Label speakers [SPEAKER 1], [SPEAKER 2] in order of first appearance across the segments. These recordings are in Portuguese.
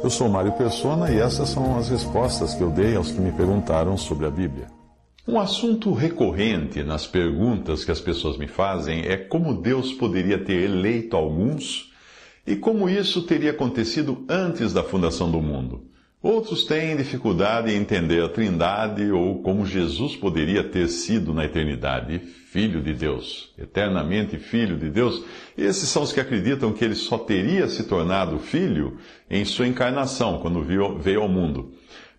[SPEAKER 1] Eu sou Mário Persona e essas são as respostas que eu dei aos que me perguntaram sobre a Bíblia. Um assunto recorrente nas perguntas que as pessoas me fazem é como Deus poderia ter eleito alguns e como isso teria acontecido antes da fundação do mundo. Outros têm dificuldade em entender a Trindade ou como Jesus poderia ter sido na eternidade Filho de Deus, eternamente Filho de Deus. Esses são os que acreditam que ele só teria se tornado filho em sua encarnação, quando veio ao mundo.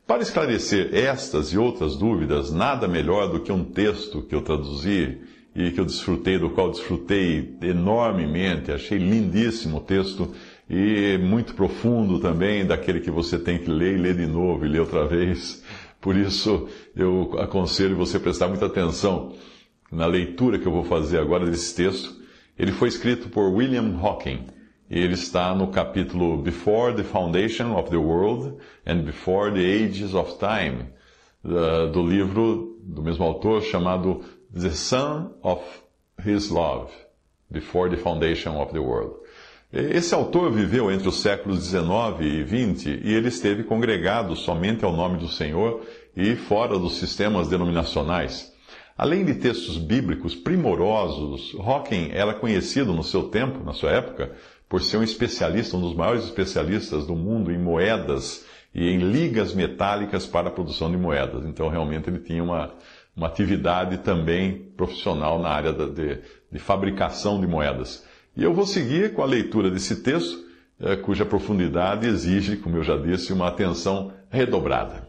[SPEAKER 1] Para esclarecer estas e outras dúvidas, nada melhor do que um texto que eu traduzi e que eu desfrutei, do qual desfrutei enormemente, achei lindíssimo o texto e muito profundo também, daquele que você tem que ler e ler de novo e ler outra vez. Por isso, eu aconselho você a prestar muita atenção na leitura que eu vou fazer agora desse texto. Ele foi escrito por William Hawking. E ele está no capítulo Before the Foundation of the World and Before the Ages of Time, do livro do mesmo autor chamado The Son of His Love, Before the Foundation of the World. Esse autor viveu entre os séculos 19 e 20 e ele esteve congregado somente ao nome do Senhor e fora dos sistemas denominacionais. Além de textos bíblicos primorosos, Hawking era conhecido no seu tempo, na sua época, por ser um especialista, um dos maiores especialistas do mundo em moedas e em ligas metálicas para a produção de moedas. Então, realmente, ele tinha uma, uma atividade também profissional na área de, de fabricação de moedas. E eu vou seguir com a leitura desse texto, eh, cuja profundidade exige, como eu já disse, uma atenção redobrada.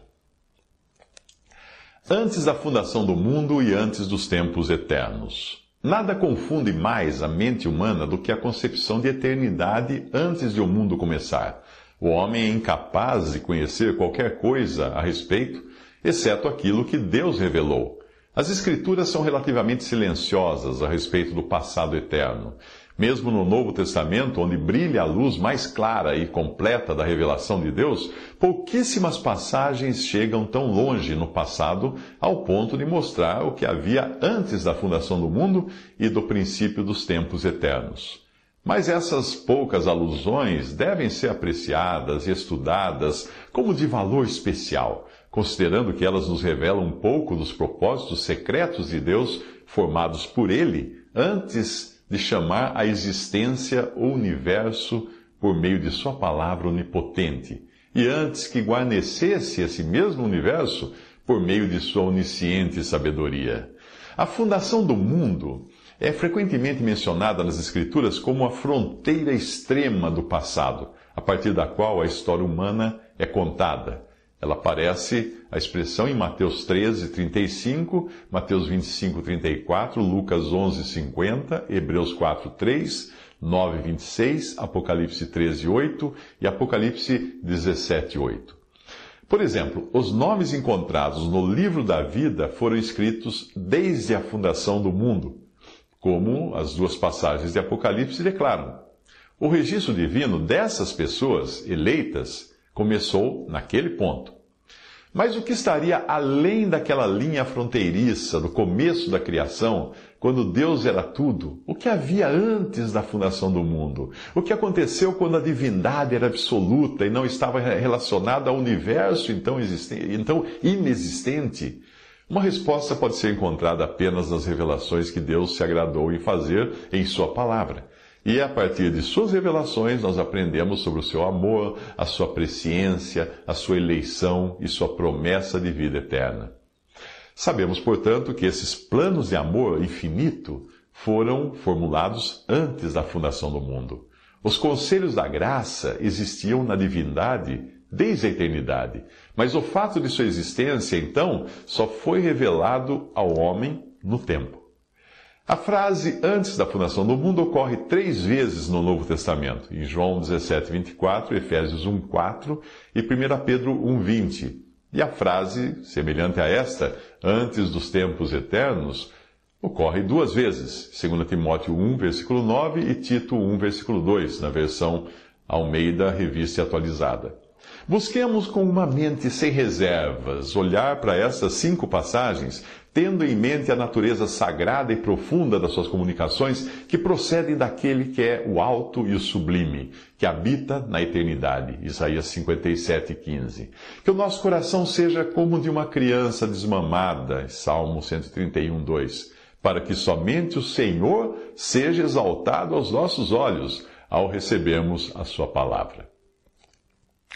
[SPEAKER 1] Antes da fundação do mundo e antes dos tempos eternos. Nada confunde mais a mente humana do que a concepção de eternidade antes de o mundo começar. O homem é incapaz de conhecer qualquer coisa a respeito, exceto aquilo que Deus revelou. As Escrituras são relativamente silenciosas a respeito do passado eterno. Mesmo no Novo Testamento, onde brilha a luz mais clara e completa da revelação de Deus, pouquíssimas passagens chegam tão longe no passado ao ponto de mostrar o que havia antes da fundação do mundo e do princípio dos tempos eternos. Mas essas poucas alusões devem ser apreciadas e estudadas como de valor especial, considerando que elas nos revelam um pouco dos propósitos secretos de Deus formados por Ele antes de chamar à existência o universo por meio de Sua palavra onipotente, e antes que guarnecesse esse mesmo universo por meio de Sua onisciente sabedoria. A fundação do mundo é frequentemente mencionada nas Escrituras como a fronteira extrema do passado, a partir da qual a história humana é contada ela aparece a expressão em Mateus 13, 35, Mateus 25, 34, Lucas 11, 50, Hebreus 4, 3, 9, 26, Apocalipse 13, 8 e Apocalipse 17, 8. Por exemplo, os nomes encontrados no livro da vida foram escritos desde a fundação do mundo, como as duas passagens de Apocalipse declaram. O registro divino dessas pessoas eleitas Começou naquele ponto. Mas o que estaria além daquela linha fronteiriça do começo da criação, quando Deus era tudo? O que havia antes da fundação do mundo? O que aconteceu quando a divindade era absoluta e não estava relacionada ao universo então, então inexistente? Uma resposta pode ser encontrada apenas nas revelações que Deus se agradou em fazer em Sua palavra. E a partir de suas revelações, nós aprendemos sobre o seu amor, a sua presciência, a sua eleição e sua promessa de vida eterna. Sabemos, portanto, que esses planos de amor infinito foram formulados antes da fundação do mundo. Os conselhos da graça existiam na divindade desde a eternidade, mas o fato de sua existência, então, só foi revelado ao homem no tempo. A frase antes da fundação do mundo ocorre três vezes no Novo Testamento, em João 17, 24, Efésios 1, 4 e 1 Pedro 1, 20. E a frase, semelhante a esta, antes dos tempos eternos, ocorre duas vezes, 2 Timóteo 1, versículo 9 e Tito 1, versículo 2, na versão Almeida Revista Atualizada. Busquemos com uma mente sem reservas olhar para essas cinco passagens, tendo em mente a natureza sagrada e profunda das suas comunicações, que procedem daquele que é o alto e o sublime, que habita na eternidade. Isaías 57, 15. Que o nosso coração seja como de uma criança desmamada. Salmo 131, 2 para que somente o Senhor seja exaltado aos nossos olhos ao recebermos a Sua palavra.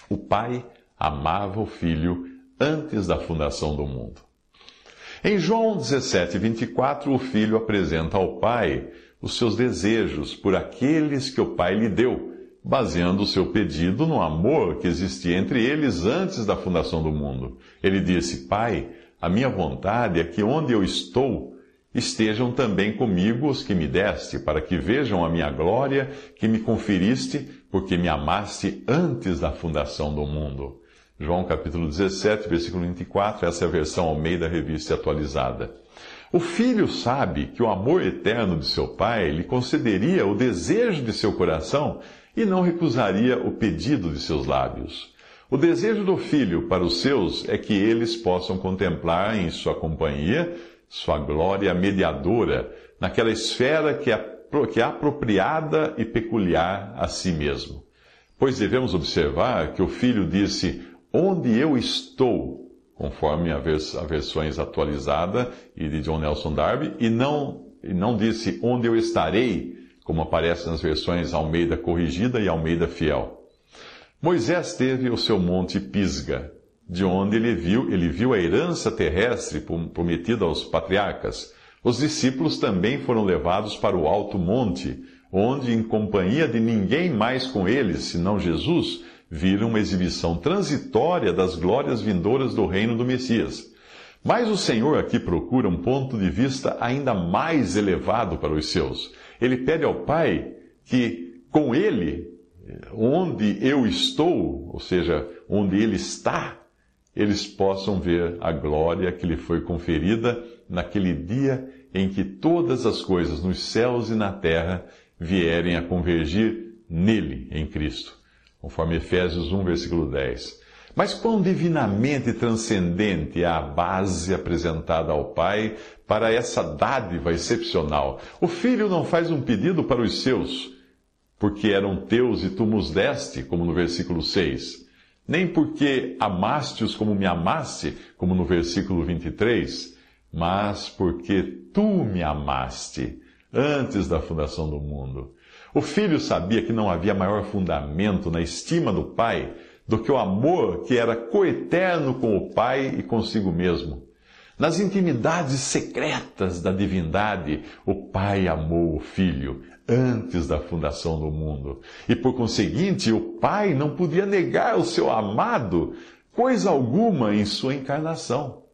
[SPEAKER 1] O Pai amava o Filho antes da fundação do mundo. Em João 17, 24, o Filho apresenta ao Pai os seus desejos por aqueles que o Pai lhe deu, baseando o seu pedido no amor que existia entre eles antes da fundação do mundo. Ele disse: Pai, a minha vontade é que onde eu estou, estejam também comigo os que me deste, para que vejam a minha glória que me conferiste, porque me amaste antes da fundação do mundo. João capítulo 17, versículo 24, essa é a versão ao meio da revista atualizada. O filho sabe que o amor eterno de seu pai lhe concederia o desejo de seu coração e não recusaria o pedido de seus lábios. O desejo do filho para os seus é que eles possam contemplar em sua companhia sua glória mediadora naquela esfera que é, que é apropriada e peculiar a si mesmo. Pois devemos observar que o filho disse: Onde eu estou, conforme a, vers a versões atualizada e de John Nelson Darby, e não, e não disse onde eu estarei, como aparece nas versões Almeida Corrigida e Almeida Fiel. Moisés teve o seu monte Pisga, de onde ele viu, ele viu a herança terrestre prometida aos patriarcas. Os discípulos também foram levados para o alto monte, onde, em companhia de ninguém mais com eles, senão Jesus, viram uma exibição transitória das glórias vindouras do reino do Messias. Mas o Senhor aqui procura um ponto de vista ainda mais elevado para os seus. Ele pede ao Pai que, com Ele, onde eu estou, ou seja, onde Ele está, eles possam ver a glória que lhe foi conferida naquele dia em que todas as coisas nos céus e na terra vierem a convergir nele, em Cristo. Conforme Efésios 1, versículo 10. Mas quão divinamente transcendente é a base apresentada ao Pai para essa dádiva excepcional. O Filho não faz um pedido para os seus, porque eram teus e tu nos deste, como no versículo 6 nem porque amaste-os como me amaste, como no versículo 23, mas porque tu me amaste antes da fundação do mundo. O filho sabia que não havia maior fundamento na estima do pai do que o amor que era coeterno com o pai e consigo mesmo. Nas intimidades secretas da divindade, o pai amou o filho antes da fundação do mundo. E por conseguinte, o Pai não podia negar o seu amado coisa alguma em sua encarnação.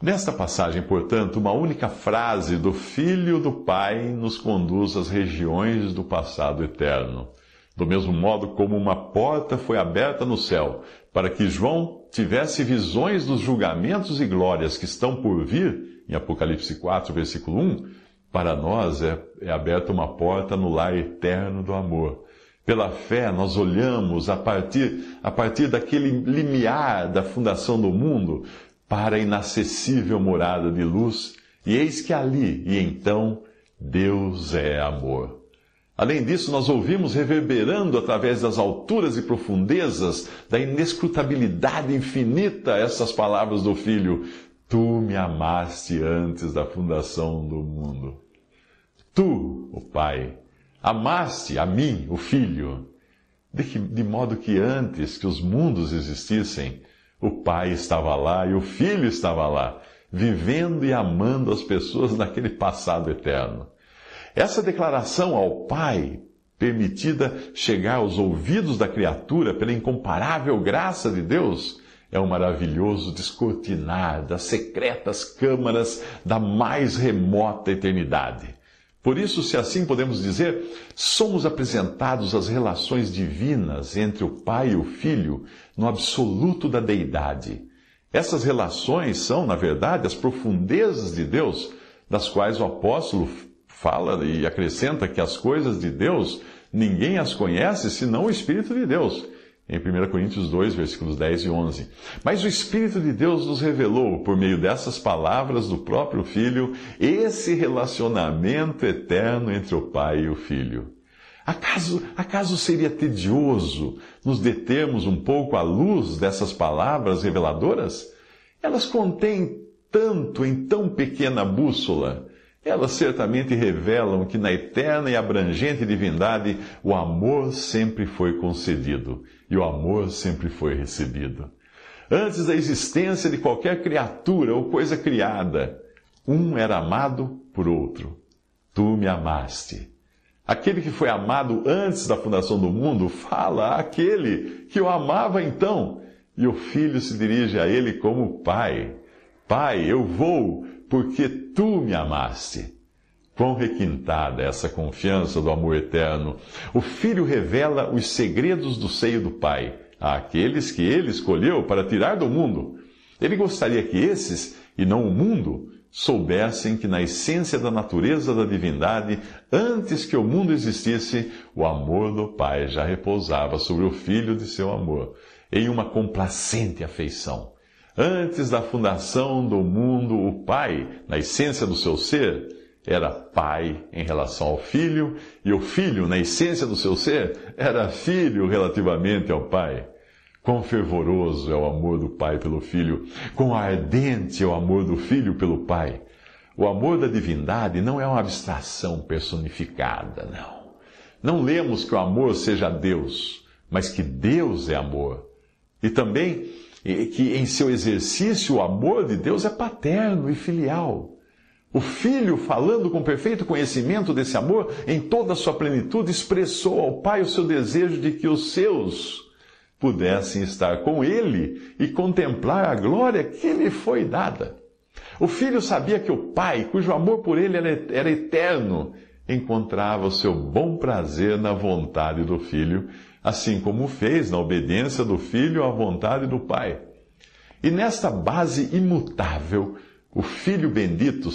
[SPEAKER 1] Nesta passagem, portanto, uma única frase do Filho do Pai nos conduz às regiões do passado eterno. Do mesmo modo como uma porta foi aberta no céu para que João tivesse visões dos julgamentos e glórias que estão por vir, em Apocalipse 4, versículo 1, para nós é, é aberta uma porta no lar eterno do amor. Pela fé, nós olhamos a partir, a partir daquele limiar da fundação do mundo para a inacessível morada de luz, e eis que ali, e então, Deus é amor. Além disso, nós ouvimos reverberando através das alturas e profundezas da inescrutabilidade infinita essas palavras do Filho: Tu me amaste antes da fundação do mundo. Tu, o Pai, amaste a mim, o Filho, de, que, de modo que antes que os mundos existissem, o Pai estava lá e o Filho estava lá, vivendo e amando as pessoas naquele passado eterno. Essa declaração ao Pai, permitida chegar aos ouvidos da criatura pela incomparável graça de Deus, é um maravilhoso descortinar das secretas câmaras da mais remota eternidade. Por isso, se assim podemos dizer, somos apresentados às relações divinas entre o Pai e o Filho no absoluto da deidade. Essas relações são, na verdade, as profundezas de Deus, das quais o apóstolo fala e acrescenta que as coisas de Deus ninguém as conhece senão o Espírito de Deus em 1 Coríntios 2, versículos 10 e 11. Mas o Espírito de Deus nos revelou, por meio dessas palavras do próprio Filho, esse relacionamento eterno entre o Pai e o Filho. Acaso, acaso seria tedioso nos determos um pouco à luz dessas palavras reveladoras? Elas contêm tanto em tão pequena bússola elas certamente revelam que na eterna e abrangente divindade o amor sempre foi concedido e o amor sempre foi recebido. Antes da existência de qualquer criatura ou coisa criada, um era amado por outro. Tu me amaste. Aquele que foi amado antes da fundação do mundo fala àquele que o amava então, e o filho se dirige a ele como pai. Pai, eu vou porque tu me amaste. Quão requintada é essa confiança do amor eterno! O Filho revela os segredos do seio do Pai àqueles que ele escolheu para tirar do mundo. Ele gostaria que esses, e não o mundo, soubessem que na essência da natureza da divindade, antes que o mundo existisse, o amor do Pai já repousava sobre o Filho de seu amor, em uma complacente afeição. Antes da fundação do mundo, o Pai, na essência do seu ser, era Pai em relação ao Filho, e o Filho, na essência do seu ser, era Filho relativamente ao Pai. Quão fervoroso é o amor do Pai pelo Filho, quão ardente é o amor do Filho pelo Pai. O amor da divindade não é uma abstração personificada, não. Não lemos que o amor seja Deus, mas que Deus é amor. E também que em seu exercício o amor de Deus é paterno e filial. O filho, falando com perfeito conhecimento desse amor, em toda a sua plenitude, expressou ao pai o seu desejo de que os seus pudessem estar com ele e contemplar a glória que lhe foi dada. O filho sabia que o pai, cujo amor por ele era eterno, encontrava o seu bom prazer na vontade do filho assim como fez na obediência do Filho à vontade do Pai. E nesta base imutável, o Filho bendito,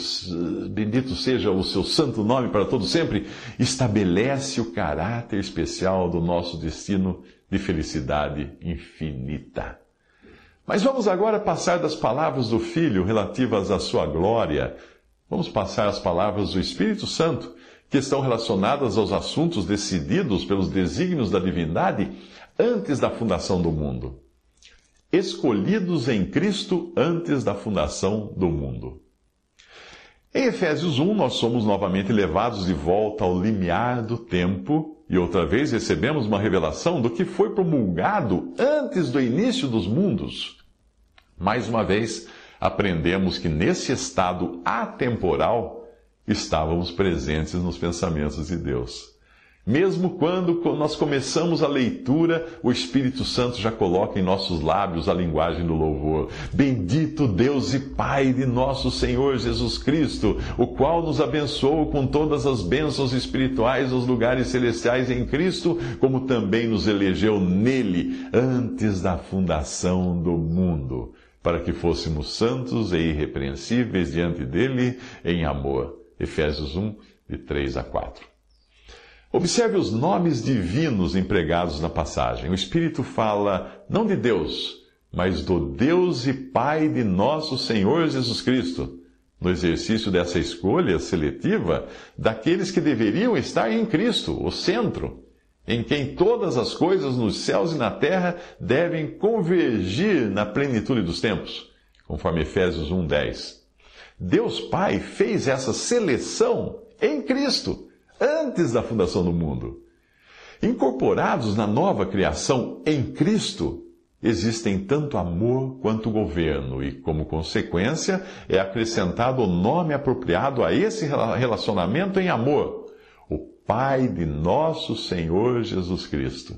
[SPEAKER 1] bendito seja o seu santo nome para todo sempre, estabelece o caráter especial do nosso destino de felicidade infinita. Mas vamos agora passar das palavras do Filho relativas à sua glória, vamos passar às palavras do Espírito Santo que estão relacionadas aos assuntos decididos pelos desígnios da divindade antes da fundação do mundo. Escolhidos em Cristo antes da fundação do mundo. Em Efésios 1, nós somos novamente levados de volta ao limiar do tempo e outra vez recebemos uma revelação do que foi promulgado antes do início dos mundos. Mais uma vez, aprendemos que nesse estado atemporal, estávamos presentes nos pensamentos de Deus. Mesmo quando nós começamos a leitura, o Espírito Santo já coloca em nossos lábios a linguagem do louvor. Bendito Deus e Pai de nosso Senhor Jesus Cristo, o qual nos abençoou com todas as bênçãos espirituais nos lugares celestiais em Cristo, como também nos elegeu nele antes da fundação do mundo, para que fôssemos santos e irrepreensíveis diante dele em amor Efésios 1, de 3 a 4. Observe os nomes divinos empregados na passagem. O Espírito fala não de Deus, mas do Deus e Pai de nosso Senhor Jesus Cristo, no exercício dessa escolha seletiva daqueles que deveriam estar em Cristo, o centro, em quem todas as coisas nos céus e na terra devem convergir na plenitude dos tempos, conforme Efésios 1:10. Deus Pai fez essa seleção em Cristo, antes da fundação do mundo. Incorporados na nova criação em Cristo, existem tanto amor quanto governo, e como consequência é acrescentado o nome apropriado a esse relacionamento em amor: o Pai de nosso Senhor Jesus Cristo.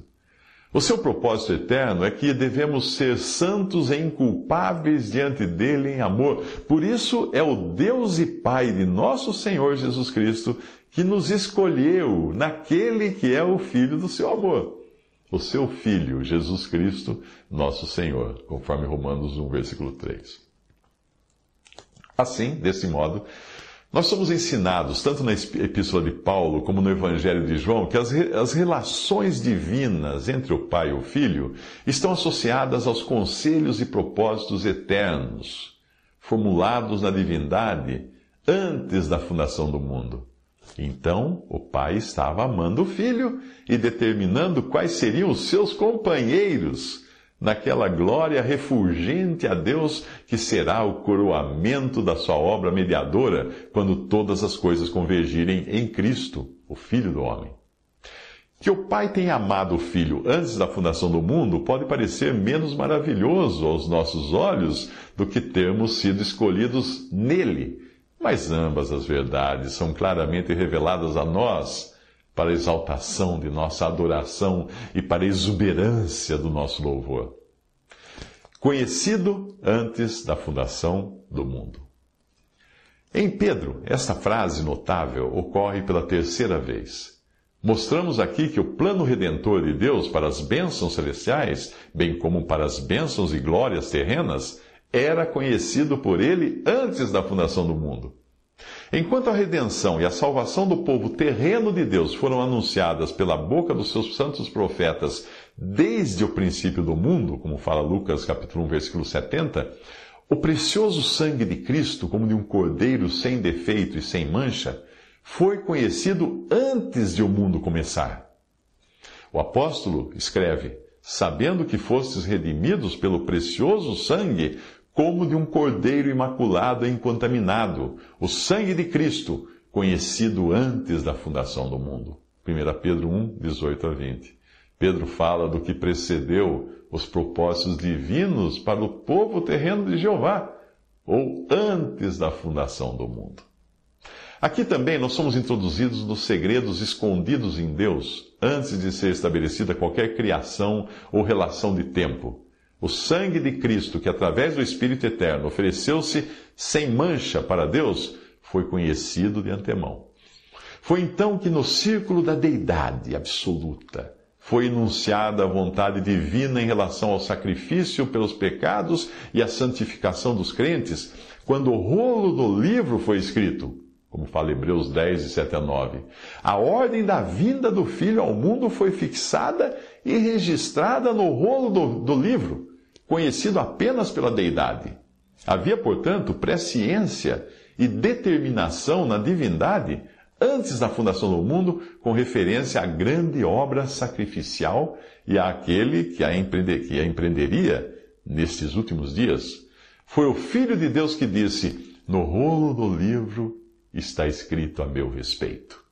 [SPEAKER 1] O seu propósito eterno é que devemos ser santos e inculpáveis diante dele em amor. Por isso é o Deus e Pai de nosso Senhor Jesus Cristo que nos escolheu naquele que é o Filho do seu amor. O seu Filho, Jesus Cristo, nosso Senhor, conforme Romanos 1, versículo 3. Assim, desse modo, nós somos ensinados, tanto na Epístola de Paulo como no Evangelho de João, que as, as relações divinas entre o Pai e o Filho estão associadas aos conselhos e propósitos eternos, formulados na divindade antes da fundação do mundo. Então, o Pai estava amando o Filho e determinando quais seriam os seus companheiros naquela glória refulgente a Deus que será o coroamento da sua obra mediadora quando todas as coisas convergirem em Cristo, o Filho do homem. Que o Pai tenha amado o Filho antes da fundação do mundo pode parecer menos maravilhoso aos nossos olhos do que termos sido escolhidos nele, mas ambas as verdades são claramente reveladas a nós para a exaltação de nossa adoração e para exuberância do nosso louvor. Conhecido antes da fundação do mundo. Em Pedro, esta frase notável ocorre pela terceira vez. Mostramos aqui que o plano redentor de Deus para as bênçãos celestiais, bem como para as bênçãos e glórias terrenas, era conhecido por ele antes da fundação do mundo. Enquanto a redenção e a salvação do povo terreno de Deus foram anunciadas pela boca dos seus santos profetas desde o princípio do mundo, como fala Lucas capítulo 1, versículo 70, o precioso sangue de Cristo, como de um cordeiro sem defeito e sem mancha, foi conhecido antes de o mundo começar. O apóstolo escreve: Sabendo que fostes redimidos pelo precioso sangue, como de um cordeiro imaculado e incontaminado, o sangue de Cristo, conhecido antes da fundação do mundo. 1 Pedro 1, 18 a 20. Pedro fala do que precedeu os propósitos divinos para o povo terreno de Jeová, ou antes da fundação do mundo. Aqui também nós somos introduzidos nos segredos escondidos em Deus, antes de ser estabelecida qualquer criação ou relação de tempo. O sangue de Cristo, que através do Espírito Eterno ofereceu-se sem mancha para Deus, foi conhecido de antemão. Foi então que no círculo da deidade absoluta foi enunciada a vontade divina em relação ao sacrifício pelos pecados e à santificação dos crentes, quando o rolo do livro foi escrito, como fala Hebreus 10, de 7 a 9. A ordem da vinda do Filho ao mundo foi fixada e registrada no rolo do, do livro, conhecido apenas pela deidade. Havia, portanto, presciência e determinação na divindade antes da fundação do mundo, com referência à grande obra sacrificial e àquele que a, empreender, que a empreenderia nestes últimos dias. Foi o Filho de Deus que disse: No rolo do livro está escrito a meu respeito.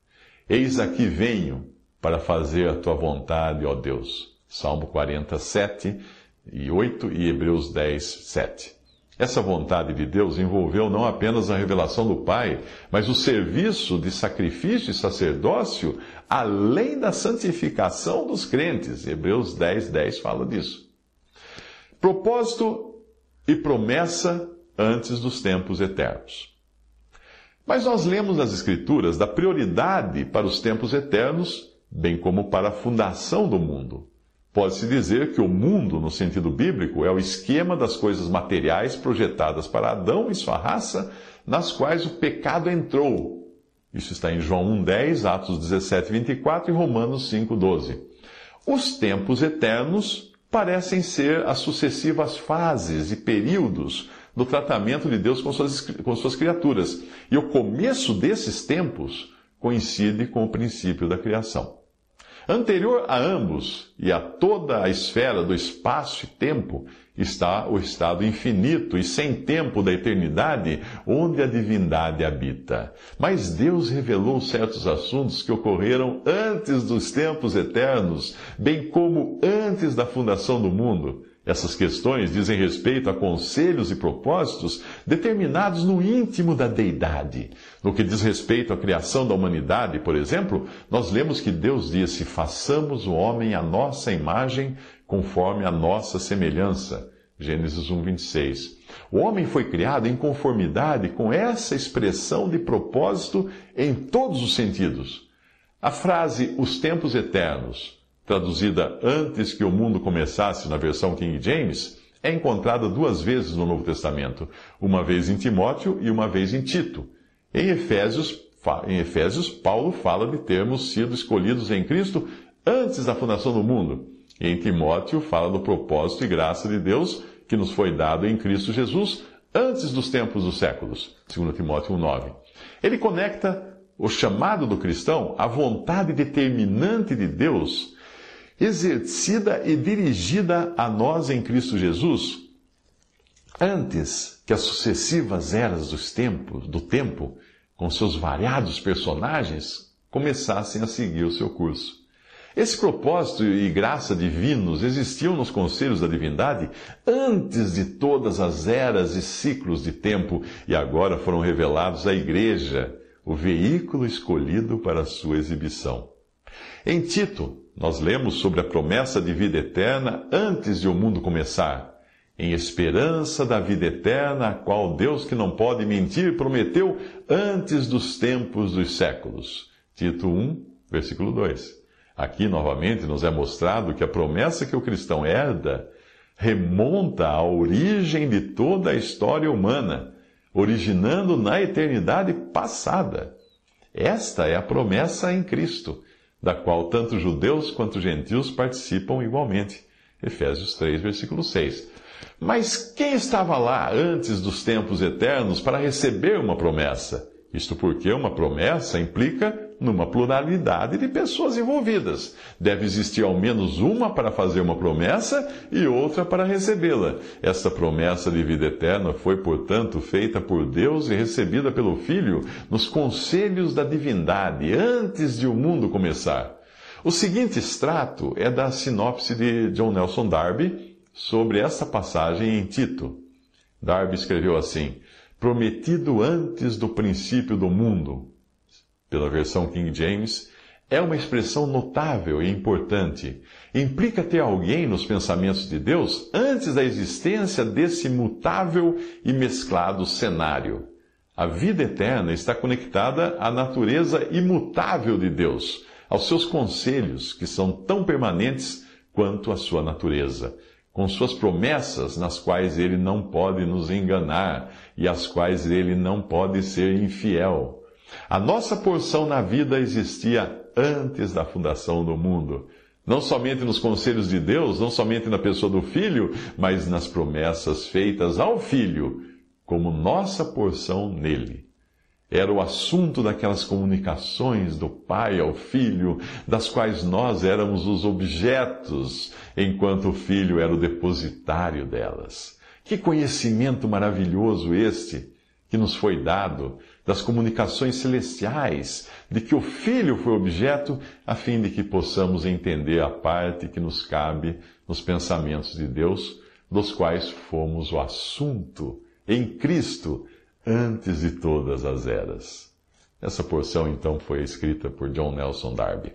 [SPEAKER 1] Eis aqui venho para fazer a tua vontade, ó Deus. Salmo 47 e 8 e Hebreus 10, 7. Essa vontade de Deus envolveu não apenas a revelação do Pai, mas o serviço de sacrifício e sacerdócio, além da santificação dos crentes. Hebreus 10, 10 fala disso. Propósito e promessa antes dos tempos eternos. Mas nós lemos nas Escrituras da prioridade para os tempos eternos, bem como para a fundação do mundo. Pode-se dizer que o mundo, no sentido bíblico, é o esquema das coisas materiais projetadas para Adão e sua raça, nas quais o pecado entrou. Isso está em João 1,10, Atos 17, 24 e Romanos 5, 12. Os tempos eternos parecem ser as sucessivas fases e períodos do tratamento de Deus com suas, com suas criaturas. E o começo desses tempos coincide com o princípio da criação. Anterior a ambos e a toda a esfera do espaço e tempo está o estado infinito e sem tempo da eternidade, onde a divindade habita. Mas Deus revelou certos assuntos que ocorreram antes dos tempos eternos, bem como antes da fundação do mundo, Essas questões dizem respeito a conselhos e propósitos determinados no íntimo da deidade. No que diz respeito à criação da humanidade, por exemplo, nós lemos que Deus disse: façamos o homem à nossa imagem, conforme a nossa semelhança. Gênesis 1, 26. O homem foi criado em conformidade com essa expressão de propósito em todos os sentidos. A frase os tempos eternos traduzida antes que o mundo começasse na versão King James, é encontrada duas vezes no Novo Testamento, uma vez em Timóteo e uma vez em Tito. Em Efésios, em Efésios, Paulo fala de termos sido escolhidos em Cristo antes da fundação do mundo. E em Timóteo fala do propósito e graça de Deus que nos foi dado em Cristo Jesus antes dos tempos dos séculos. 2 Timóteo 1,9. Ele conecta o chamado do cristão à vontade determinante de Deus exercida e dirigida a nós em Cristo Jesus, antes que as sucessivas eras dos tempos, do tempo, com seus variados personagens, começassem a seguir o seu curso. Esse propósito e graça divinos existiam nos conselhos da divindade antes de todas as eras e ciclos de tempo e agora foram revelados à Igreja, o veículo escolhido para a sua exibição. Em Tito, nós lemos sobre a promessa de vida eterna antes de o mundo começar, em esperança da vida eterna, a qual Deus que não pode mentir prometeu antes dos tempos dos séculos. Tito 1, versículo 2. Aqui novamente nos é mostrado que a promessa que o cristão herda remonta à origem de toda a história humana, originando na eternidade passada. Esta é a promessa em Cristo da qual tanto judeus quanto gentios participam igualmente. Efésios 3, versículo 6. Mas quem estava lá antes dos tempos eternos para receber uma promessa? Isto porque uma promessa implica numa pluralidade de pessoas envolvidas. Deve existir ao menos uma para fazer uma promessa e outra para recebê-la. Esta promessa de vida eterna foi, portanto, feita por Deus e recebida pelo Filho nos conselhos da divindade, antes de o mundo começar. O seguinte extrato é da sinopse de John Nelson Darby sobre essa passagem em Tito. Darby escreveu assim prometido antes do princípio do mundo, pela versão King James, é uma expressão notável e importante. Implica ter alguém nos pensamentos de Deus antes da existência desse mutável e mesclado cenário. A vida eterna está conectada à natureza imutável de Deus, aos seus conselhos, que são tão permanentes quanto a sua natureza com suas promessas, nas quais ele não pode nos enganar e às quais ele não pode ser infiel. A nossa porção na vida existia antes da fundação do mundo. Não somente nos conselhos de Deus, não somente na pessoa do Filho, mas nas promessas feitas ao Filho, como nossa porção nele era o assunto daquelas comunicações do pai ao filho, das quais nós éramos os objetos, enquanto o filho era o depositário delas. Que conhecimento maravilhoso este que nos foi dado das comunicações celestiais, de que o filho foi objeto, a fim de que possamos entender a parte que nos cabe nos pensamentos de Deus, dos quais fomos o assunto em Cristo antes de todas as eras. Essa porção então foi escrita por John Nelson Darby.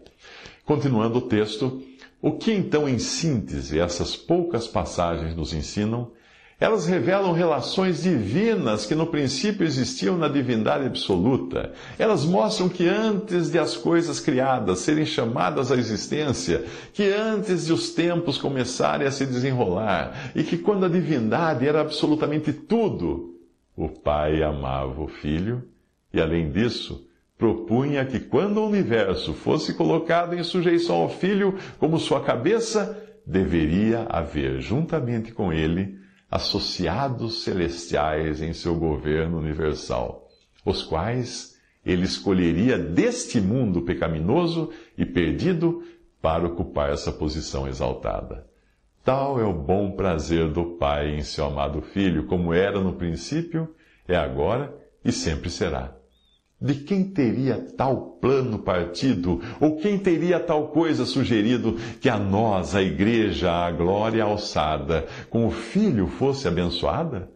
[SPEAKER 1] Continuando o texto, o que então em síntese essas poucas passagens nos ensinam? Elas revelam relações divinas que no princípio existiam na divindade absoluta. Elas mostram que antes de as coisas criadas serem chamadas à existência, que antes de os tempos começarem a se desenrolar, e que quando a divindade era absolutamente tudo, o Pai amava o Filho e, além disso, propunha que quando o universo fosse colocado em sujeição ao Filho como sua cabeça, deveria haver, juntamente com ele, associados celestiais em seu governo universal, os quais ele escolheria deste mundo pecaminoso e perdido para ocupar essa posição exaltada. Tal é o bom prazer do Pai em seu amado Filho, como era no princípio, é agora e sempre será. De quem teria tal plano partido? Ou quem teria tal coisa sugerido que a nós, a igreja, a glória alçada, com o Filho fosse abençoada?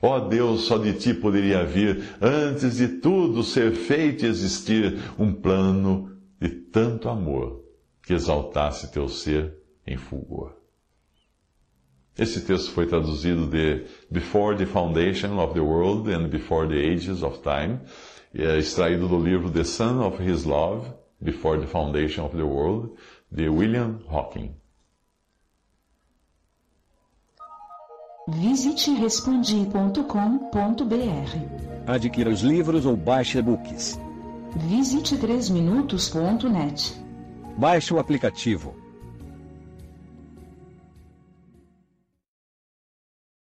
[SPEAKER 1] Ó oh Deus, só de ti poderia vir, antes de tudo ser feito e existir, um plano de tanto amor que exaltasse teu ser em fulgor. Esse texto foi traduzido de Before the Foundation of the World and Before the Ages of Time é extraído do livro The Son of His Love, Before the Foundation of the World, de William Hawking.
[SPEAKER 2] Visite respondi.com.br.
[SPEAKER 3] Adquira os livros ou baixe e-books.
[SPEAKER 2] Visite 3minutos.net.
[SPEAKER 3] Baixe o aplicativo